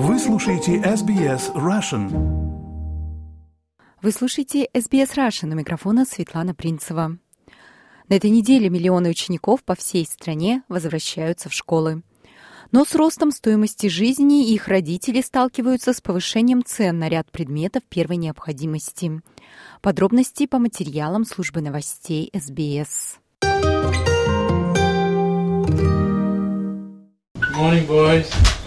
Вы слушаете SBS Russian. Вы слушаете SBS Russian. У микрофона Светлана Принцева. На этой неделе миллионы учеников по всей стране возвращаются в школы. Но с ростом стоимости жизни их родители сталкиваются с повышением цен на ряд предметов первой необходимости. Подробности по материалам службы новостей СБС. Morning, boys.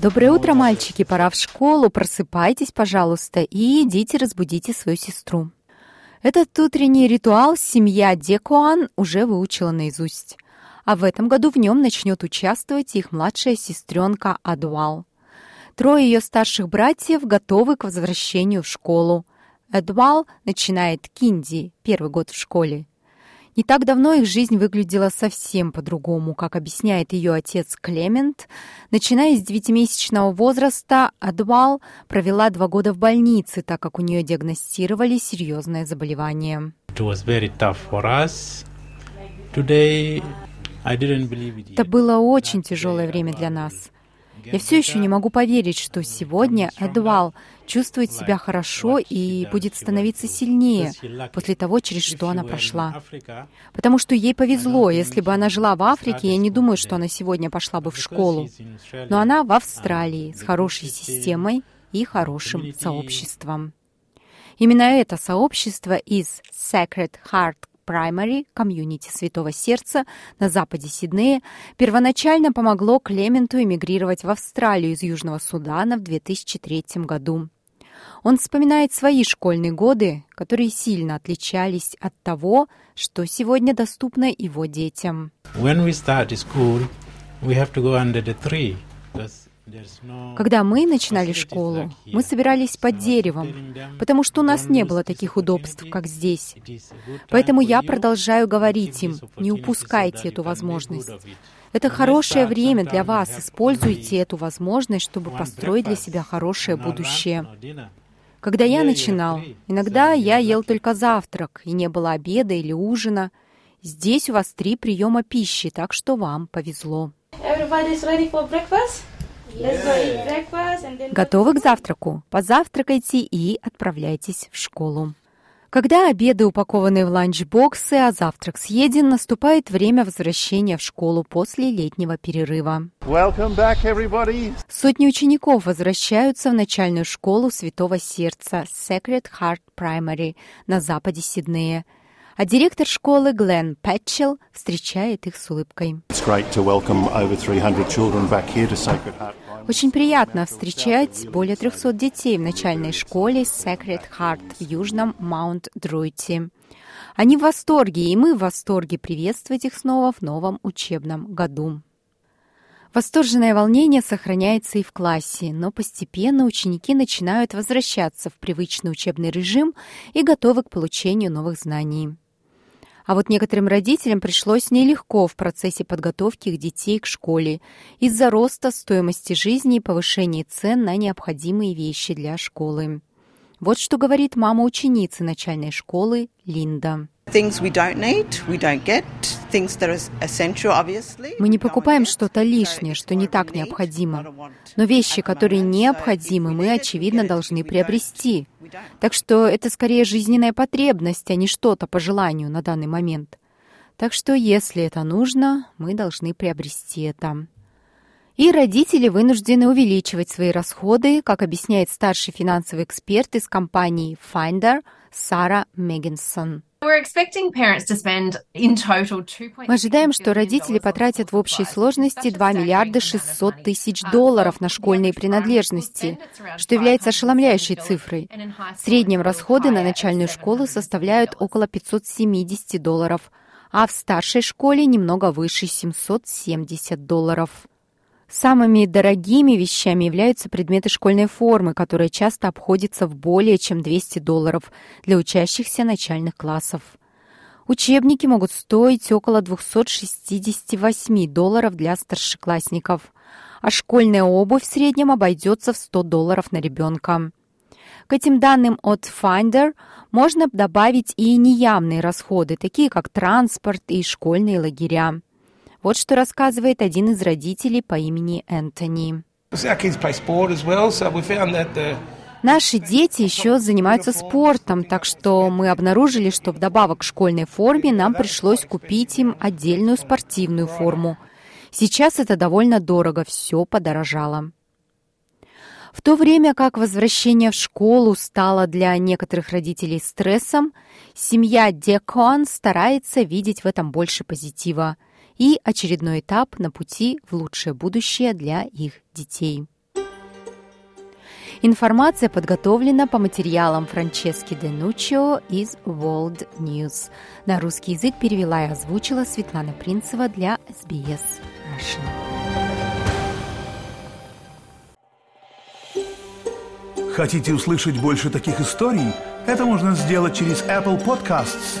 Доброе утро, мальчики! Пора в школу. Просыпайтесь, пожалуйста, и идите разбудите свою сестру. Этот утренний ритуал семья Декуан уже выучила наизусть. А в этом году в нем начнет участвовать их младшая сестренка Адуал. Трое ее старших братьев готовы к возвращению в школу. Эдвал начинает кинди, первый год в школе. Не так давно их жизнь выглядела совсем по-другому, как объясняет ее отец Клемент. Начиная с девятимесячного возраста, Адвал провела два года в больнице, так как у нее диагностировали серьезное заболевание. Это было очень тяжелое время для нас. Я все еще не могу поверить, что сегодня Эдвал чувствует себя хорошо и будет становиться сильнее после того, через что она прошла. Потому что ей повезло. Если бы она жила в Африке, я не думаю, что она сегодня пошла бы в школу. Но она в Австралии с хорошей системой и хорошим сообществом. Именно это сообщество из Sacred Heart Primary Community Святого Сердца на западе Сиднея первоначально помогло Клементу эмигрировать в Австралию из Южного Судана в 2003 году. Он вспоминает свои школьные годы, которые сильно отличались от того, что сегодня доступно его детям. When we start school, we have to go under the tree. no Когда мы начинали школу, мы собирались под деревом, потому что у нас "Don't не было таких удобств, как здесь. Поэтому я продолжаю говорить им, не упускайте эту возможность. Это хорошее время для вас. Используйте эту возможность, чтобы построить для себя хорошее будущее. Когда я начинал, иногда я ел только завтрак, и не было обеда или ужина. Здесь у вас три приема пищи, так что вам повезло. Everybody's ready for breakfast? Готовы к завтраку? Позавтракайте и отправляйтесь в школу. Когда обеды упакованы в ланчбоксы, а завтрак съеден, наступает время возвращения в школу после летнего перерыва. Back. Сотни учеников возвращаются в начальную школу Святого Сердца Sacred Heart Primary на западе Сиднея. А директор школы Глен Пэтчелл встречает их с улыбкой. It's great to welcome over 300 children back here to Sacred Heart Primary. Очень приятно встречать более 300 детей в начальной школе Sacred Heart в южном Маунт-Друйте. Они в восторге, и мы в восторге приветствовать их снова в новом учебном году. Восторженное волнение сохраняется и в классе, но постепенно ученики начинают возвращаться в привычный учебный режим и готовы к получению новых знаний. А вот некоторым родителям пришлось нелегко в процессе подготовки их детей к школе из-за роста стоимости жизни и повышения цен на необходимые вещи для школы. Вот что говорит мама ученицы начальной школы Линда. Мы не покупаем что-то лишнее, что не так необходимо. Но вещи, которые необходимы, мы, очевидно, должны приобрести. Так что это скорее жизненная потребность, а не что-то по желанию на данный момент. Так что, если это нужно, мы должны приобрести это. И родители вынуждены увеличивать свои расходы, как объясняет старший финансовый эксперт из компании Finder Сара Меггинсон. We're expecting parents to spend in total 2.6 Мы ожидаем, что родители потратят в общей сложности That's 2 just миллиарда staggering amount of 600 money. тысяч Uh, долларов на школьные принадлежности, что является 570 ошеломляющей цифрой. В среднем расходы на начальную школу $770 составляют около 570 долларов, а в старшей школе немного выше 770 долларов. Самыми дорогими вещами являются предметы школьной формы, которые часто обходятся в более чем 200 долларов для учащихся начальных классов. Учебники могут стоить около 268 долларов для старшеклассников, а школьная обувь в среднем обойдется в 100 долларов на ребенка. К этим данным от Finder можно добавить и неявные расходы, такие как транспорт и школьные лагеря. Вот что рассказывает один из родителей по имени Энтони. Наши дети еще занимаются спортом, так что мы обнаружили, что вдобавок к школьной форме нам пришлось купить им отдельную спортивную форму. Сейчас это довольно дорого, все подорожало. В то время как возвращение в школу стало для некоторых родителей стрессом, семья Декон старается видеть в этом больше позитива и очередной этап на пути в лучшее будущее для их детей. Информация подготовлена по материалам Франчески Денучио из World News. На русский язык перевела и озвучила Светлана Принцева для SBS Russian. Хотите услышать больше таких историй? Это можно сделать через Apple Podcasts,